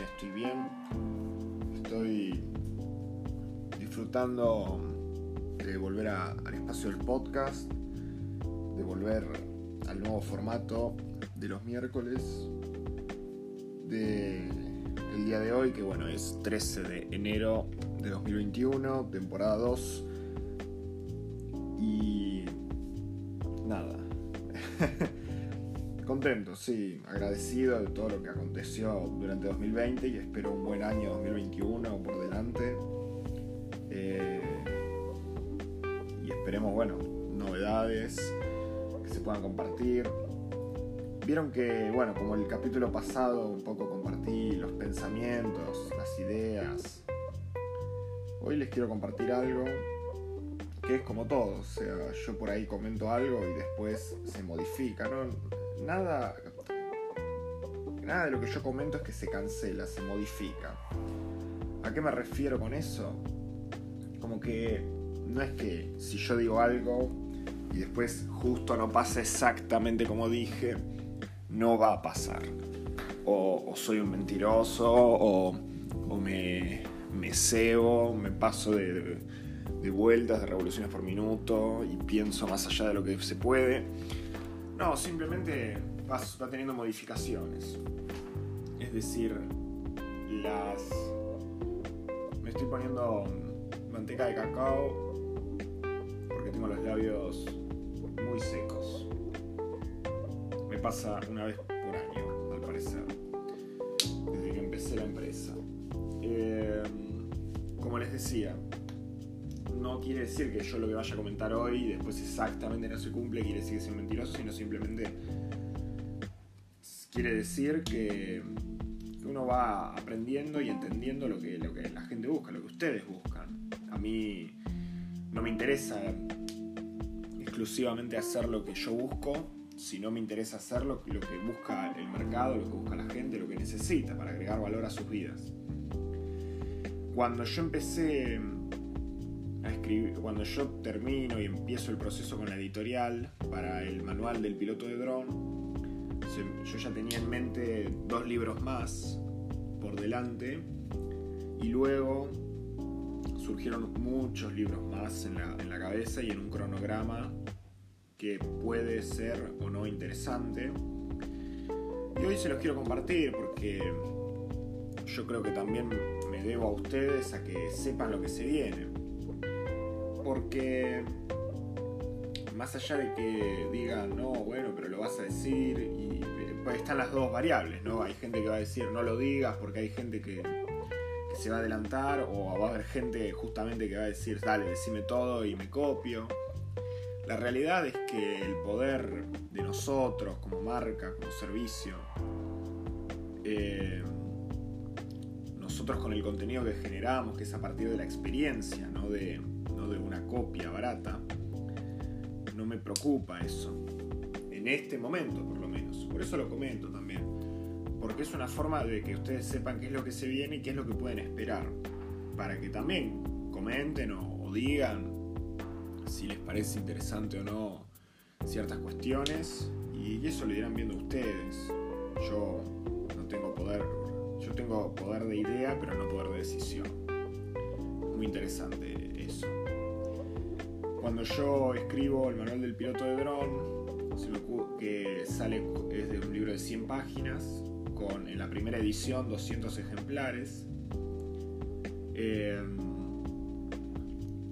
estoy bien. Estoy disfrutando de volver al espacio del podcast, de volver al nuevo formato de los miércoles, de día de hoy, que bueno, es 13 de enero de 2021, temporada 2. Y Contento, sí, agradecido de todo lo que aconteció durante 2020 y espero un buen año 2021 por delante. Eh, y esperemos, bueno, novedades que se puedan compartir. Vieron que, bueno, como el capítulo pasado un poco compartí los pensamientos, las ideas. Hoy les quiero compartir algo que es como todo, o sea, yo por ahí comento algo y después se modifica, ¿no? Nada, nada de lo que yo comento es que se cancela, se modifica. ¿A qué me refiero con eso? Como que no es que si yo digo algo y después justo no pasa exactamente como dije, no va a pasar. O, soy un mentiroso, o, me, me cebo, me paso de, de, vueltas, de revoluciones por minuto y pienso más allá de lo que se puede. No, simplemente va, va teniendo modificaciones. Es decir, las... Me estoy poniendo manteca de cacao porque tengo los labios muy secos pasa una vez por año, al parecer, desde que empecé la empresa. Eh, como les decía, no quiere decir que yo lo que vaya a comentar hoy después exactamente no se cumple, quiere decir que soy mentiroso, sino simplemente quiere decir que uno va aprendiendo y entendiendo lo que, lo que la gente busca, lo que ustedes buscan. A mí no me interesa exclusivamente hacer lo que yo busco, si no me interesa hacerlo, lo que busca el mercado, lo que busca la gente, lo que necesita para agregar valor a sus vidas. Cuando yo empecé cuando yo termino y empiezo el proceso con la editorial para el manual del piloto de dron, yo ya tenía en mente dos libros más por delante y luego surgieron muchos libros más en la cabeza y en un cronograma que puede ser o no interesante. Y hoy se los quiero compartir porque yo creo que también me debo a ustedes a que sepan lo que se viene. Porque más allá de que digan, no, bueno, pero lo vas a decir, y pues están las dos variables, ¿no? Hay gente que va a decir, no lo digas, porque hay gente que, se va a adelantar, o va a haber gente justamente que va a decir, dale, decime todo y me copio. La realidad es que el poder de nosotros como marca, como servicio, eh, nosotros con el contenido que generamos, que es a partir de la experiencia, no de, de una copia barata, no me preocupa eso. En este momento, por lo menos. Por eso lo comento también. Porque es una forma de que ustedes sepan qué es lo que se viene y qué es lo que pueden esperar. Para que también comenten o, o digan si les parece interesante o no ciertas cuestiones y eso lo irán viendo ustedes. Yo no tengo poder, yo tengo poder de idea pero no poder de decisión. Muy interesante eso. Cuando yo escribo el manual del piloto de dron, que sale es de un libro de 100 páginas, con en la primera edición 200 ejemplares. Eh,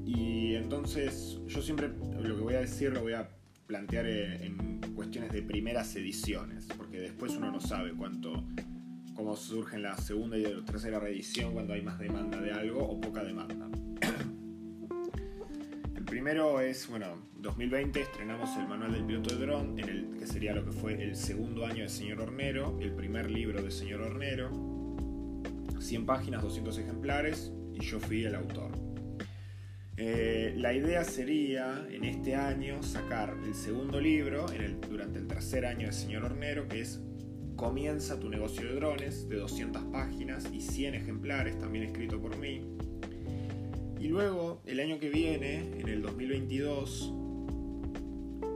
y entonces yo siempre lo que voy a decir lo voy a plantear en, cuestiones de primeras ediciones, porque después uno no sabe cuánto, cómo surge en la segunda y la tercera reedición cuando hay más demanda de algo o poca demanda. El primero es, bueno, 2020 estrenamos el manual del piloto de dron, en el que sería lo que fue el segundo año de Señor Hornero, el primer libro de Señor Hornero, 100 páginas, 200 ejemplares, y yo fui el autor. Eh, la idea sería en este año sacar el segundo libro durante el tercer año de Señor Hornero, que es Comienza tu negocio de drones, de 200 páginas y 100 ejemplares, también escrito por mí. Y luego, el año que viene, en el 2022,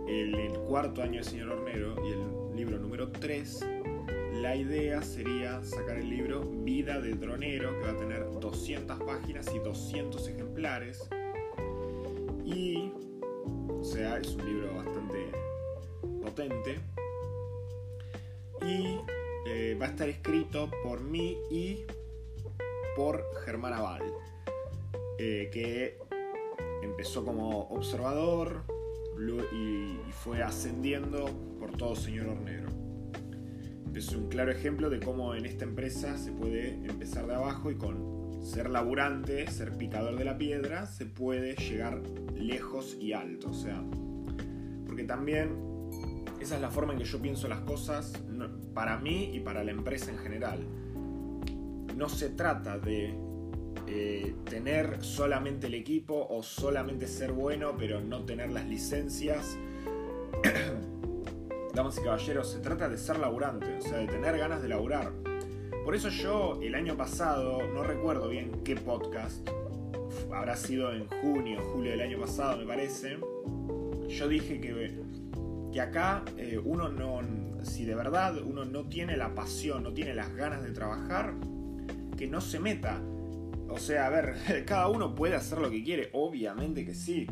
el, cuarto año de Señor Hornero y el libro número 3, la idea sería sacar el libro Vida de Dronero, que va a tener 200 páginas y 200 ejemplares. Y, o sea, es un libro bastante potente. Y eh, va a estar escrito por mí y por Germán Aval, eh, que empezó como observador y fue ascendiendo por todo señor hornero. Es un claro ejemplo de cómo en esta empresa se puede empezar de abajo y con ser laburante, ser picador de la piedra, se puede llegar lejos y alto. O sea, porque también esa es la forma en que yo pienso las cosas para mí y para la empresa en general. No se trata de eh, tener solamente el equipo o solamente ser bueno pero no tener las licencias. Damas y caballeros, se trata de ser laburante, o sea, de tener ganas de laburar. Por eso yo el año pasado, no recuerdo bien qué podcast, habrá sido en junio, julio del año pasado me parece, yo dije que, que acá eh, uno no, si de verdad uno no tiene la pasión, no tiene las ganas de trabajar, que no se meta. O sea, a ver, cada uno puede hacer lo que quiere, obviamente que sí.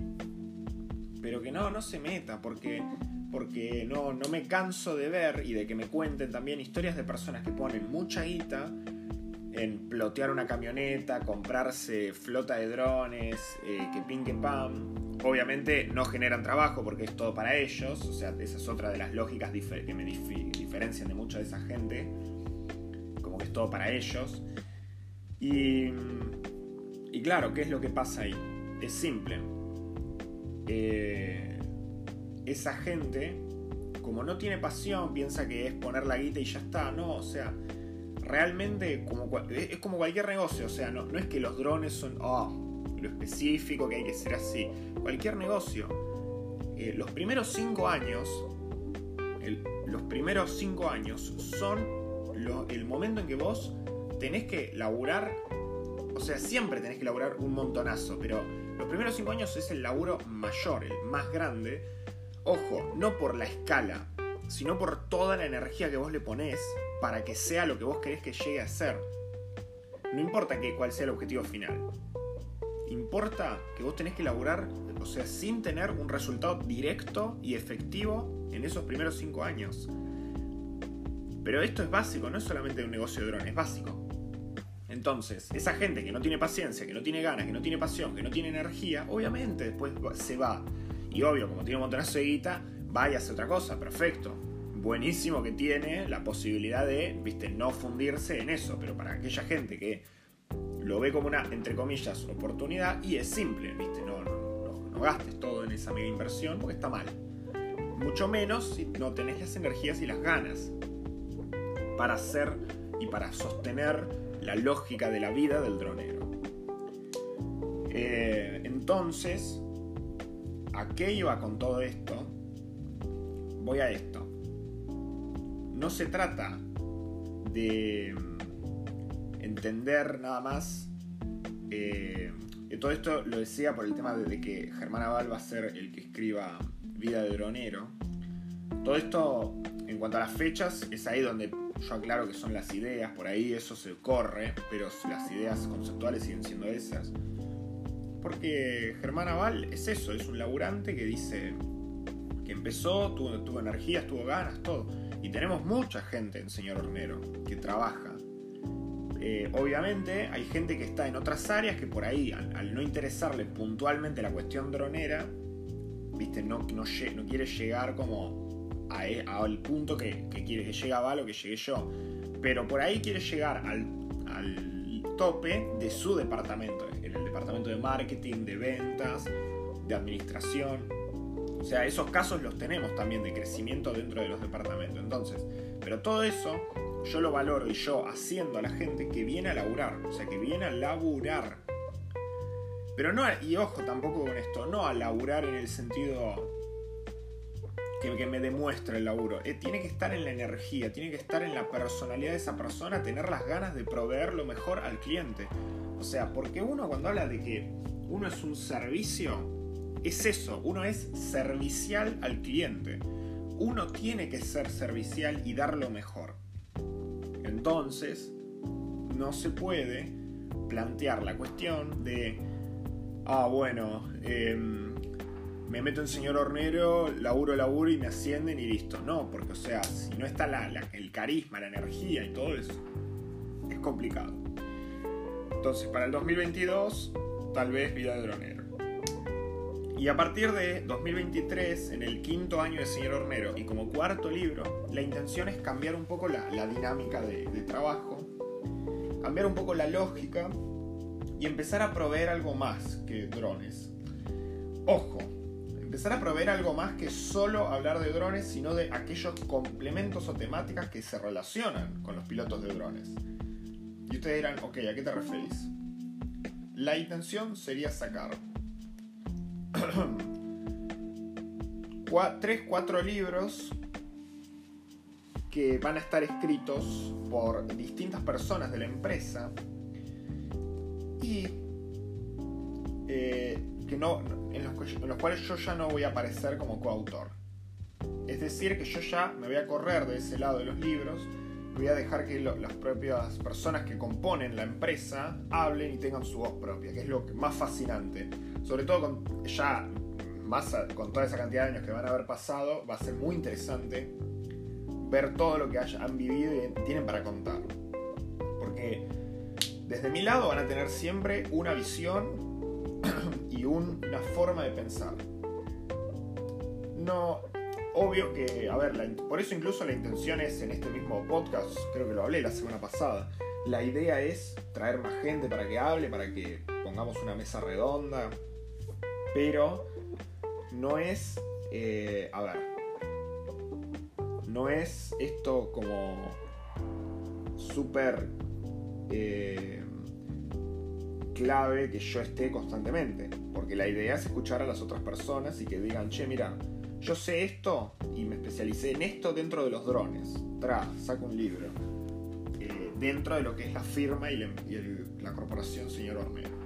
Pero que no, no se meta, porque, porque no, no me canso de ver y de que me cuenten también historias de personas que ponen mucha guita en plotear una camioneta, comprarse flota de drones, eh, que pin que pam. Obviamente no generan trabajo porque es todo para ellos, o sea, esa es otra de las lógicas que me diferencian de mucha de esa gente, como que es todo para ellos. Y, claro, ¿qué es lo que pasa ahí? Es simple. Eh, esa gente, como no tiene pasión, piensa que es poner la guita y ya está, no, o sea, realmente como, es como cualquier negocio, o sea, no, no es que los drones son oh, lo específico, que hay que ser así. Cualquier negocio, eh, los primeros cinco años, los primeros cinco años son el momento en que vos tenés que laburar, o sea, siempre tenés que laburar un montonazo, pero los primeros cinco años es el laburo mayor, el más grande. Ojo, no por la escala, sino por toda la energía que vos le ponés para que sea lo que vos querés que llegue a ser. No importa que, cuál sea el objetivo final. Importa que vos tenés que laburar, o sea, sin tener un resultado directo y efectivo en esos primeros cinco años. Pero esto es básico, no es solamente un negocio de drones, es básico. Entonces, esa gente que no tiene paciencia, que no tiene ganas, que no tiene pasión, que no tiene energía, obviamente después se va. Y obvio, como tiene un montonazo de guita, va y hace otra cosa, perfecto buenísimo que tiene la posibilidad de, viste, no fundirse en eso, pero para aquella gente que lo ve como una, entre comillas, oportunidad, y es simple, viste, no, no, gastes todo en esa mega inversión porque está mal. Mucho menos si no tenés las energías y las ganas para hacer y para sostener la lógica de la vida del dronero. Eh, entonces, ¿a qué iba con todo esto? Voy a esto no se trata de mm, entender nada más. Eh, todo esto lo decía por el tema de que Germán Aval va a ser el que escriba Vida de Dronero. Todo esto, en cuanto a las fechas, es ahí donde yo aclaro que son las ideas, por ahí eso se corre, pero las ideas conceptuales siguen siendo esas. Porque Germán Aval es eso, es un laburante que dice que empezó, tuvo, energías, tuvo ganas, todo y tenemos mucha gente en Señor Hornero que trabaja. Eh, obviamente hay gente que está en otras áreas que por ahí, al, no interesarle puntualmente la cuestión dronera, ¿viste? No, no quiere llegar como e, al punto que, quiere que llegue a lo que llegue yo. Pero por ahí quiere llegar al, al tope de su departamento, en el departamento de marketing, de ventas, de administración. O sea, esos casos los tenemos también de crecimiento dentro de los departamentos. Entonces, pero todo eso yo lo valoro y yo haciendo a la gente que viene a laburar, o sea, que viene a laburar. Pero no, y ojo tampoco con esto, no a laburar en el sentido que, me demuestra el laburo. Eh, tiene que estar en la energía, tiene que estar en la personalidad de esa persona, tener las ganas de proveer lo mejor al cliente. O sea, porque uno cuando habla de que uno es un servicio, es eso, uno es servicial al cliente. Uno tiene que ser servicial y dar lo mejor. Entonces, no se puede plantear la cuestión de, ah, bueno, em, me meto en señor hornero, laburo, laburo y me ascienden y listo. No, porque o sea, si no está el carisma, la energía y todo eso, es complicado. Entonces, para el 2022, tal vez vida de dronero. Y a partir de 2023, en el quinto año de Señor Hornero y como cuarto libro, la intención es cambiar un poco la, dinámica de, de, trabajo, cambiar un poco la lógica y empezar a proveer algo más que drones. Ojo, empezar a proveer algo más que solo hablar de drones, sino de aquellos complementos o temáticas que se relacionan con los pilotos de drones. Y ustedes dirán, ok, ¿a qué te referís? La intención sería sacar 3, 4 libros que van a estar escritos por distintas personas de la empresa y eh, que no, en los, cuales yo ya no voy a aparecer como coautor. Es decir, que yo ya me voy a correr de ese lado de los libros, voy a dejar que las propias personas que componen la empresa hablen y tengan su voz propia, que es lo más fascinante. Sobre todo con ya con toda esa cantidad de años que van a haber pasado, va a ser muy interesante ver todo lo que han vivido y tienen para contar. Porque desde mi lado van a tener siempre una visión una forma de pensar. No, obvio que, a ver, por eso incluso la intención es en este mismo podcast, creo que lo hablé la semana pasada, la idea es traer más gente para que hable, para que pongamos una mesa redonda, pero no es, eh, a ver, no es esto como súper... Eh, clave que yo esté constantemente, porque la idea es escuchar a las otras personas y que digan, che, mira, yo sé esto y me especialicé en esto dentro de los drones. Tra, saco un libro. Eh, dentro de lo que es la firma y, la, corporación Señor Hornero.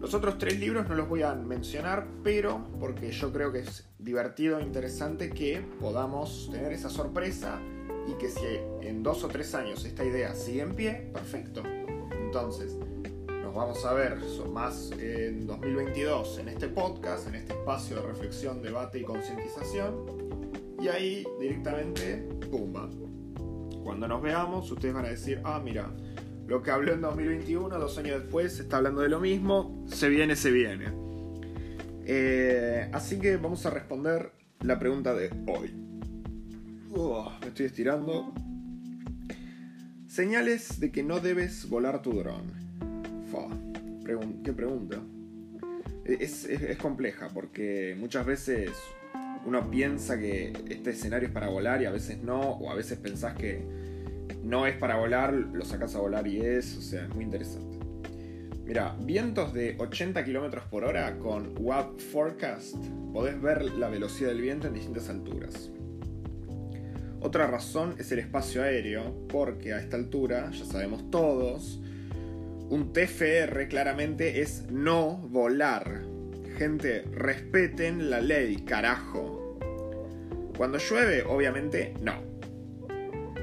Los otros tres libros no los voy a mencionar, pero porque yo creo que es divertido e interesante que podamos tener esa sorpresa y que si en dos o tres años esta idea sigue en pie, perfecto. Entonces, nos vamos a ver más en 2022 en este podcast, en este espacio de reflexión, debate y concientización. Y ahí directamente, ¡pumba! Cuando nos veamos, ustedes van a decir, ah, mira, lo que habló en 2021, dos años después, está hablando de lo mismo, se viene, se viene. Eh, así que vamos a responder la pregunta de hoy. me estoy estirando. Señales de que no debes volar tu dron. ¿Qué pregunta? Es, compleja porque muchas veces uno piensa que este escenario es para volar y a veces no, o a veces pensás que no es para volar, lo sacas a volar y es, o sea, es muy interesante. Mira, vientos de 80 km por hora con WAP Forecast, podés ver la velocidad del viento en distintas alturas. Otra razón es el espacio aéreo, porque a esta altura, ya sabemos todos, un TFR claramente es no volar. Gente, respeten la ley, carajo. Cuando llueve, obviamente no.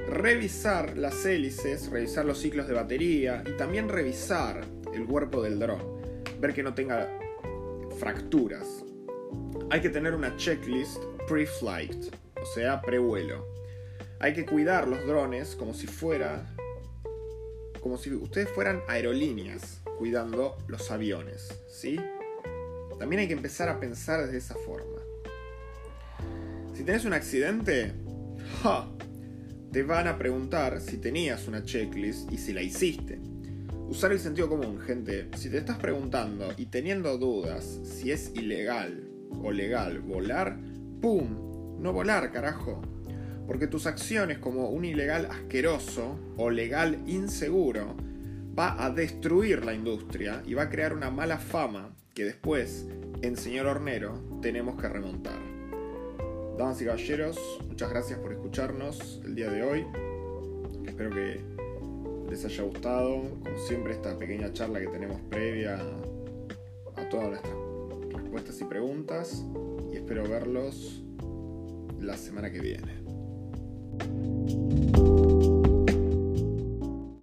Revisar las hélices, revisar los ciclos de batería y también revisar el cuerpo del dron. Ver que no tenga fracturas. Hay que tener una checklist pre-flight, o sea, pre-vuelo hay que cuidar los drones como si fuera. Como si ustedes fueran aerolíneas cuidando los aviones, ¿sí? También hay que empezar a pensar desde esa forma. Si tenés un accidente, te van a preguntar si tenías una checklist y si la hiciste. Usar el sentido común, gente. Si te estás preguntando y teniendo dudas si es ilegal o legal volar, ¡pum! No volar, carajo. Porque tus acciones como un ilegal asqueroso o legal inseguro va a destruir la industria y va a crear una mala fama que después, en Señor Hornero, tenemos que remontar. Damas y caballeros, muchas gracias por escucharnos el día de hoy. Espero que les haya gustado, como siempre, esta pequeña charla que tenemos previa a todas nuestras respuestas y preguntas. Y espero verlos la semana que viene. Thank you.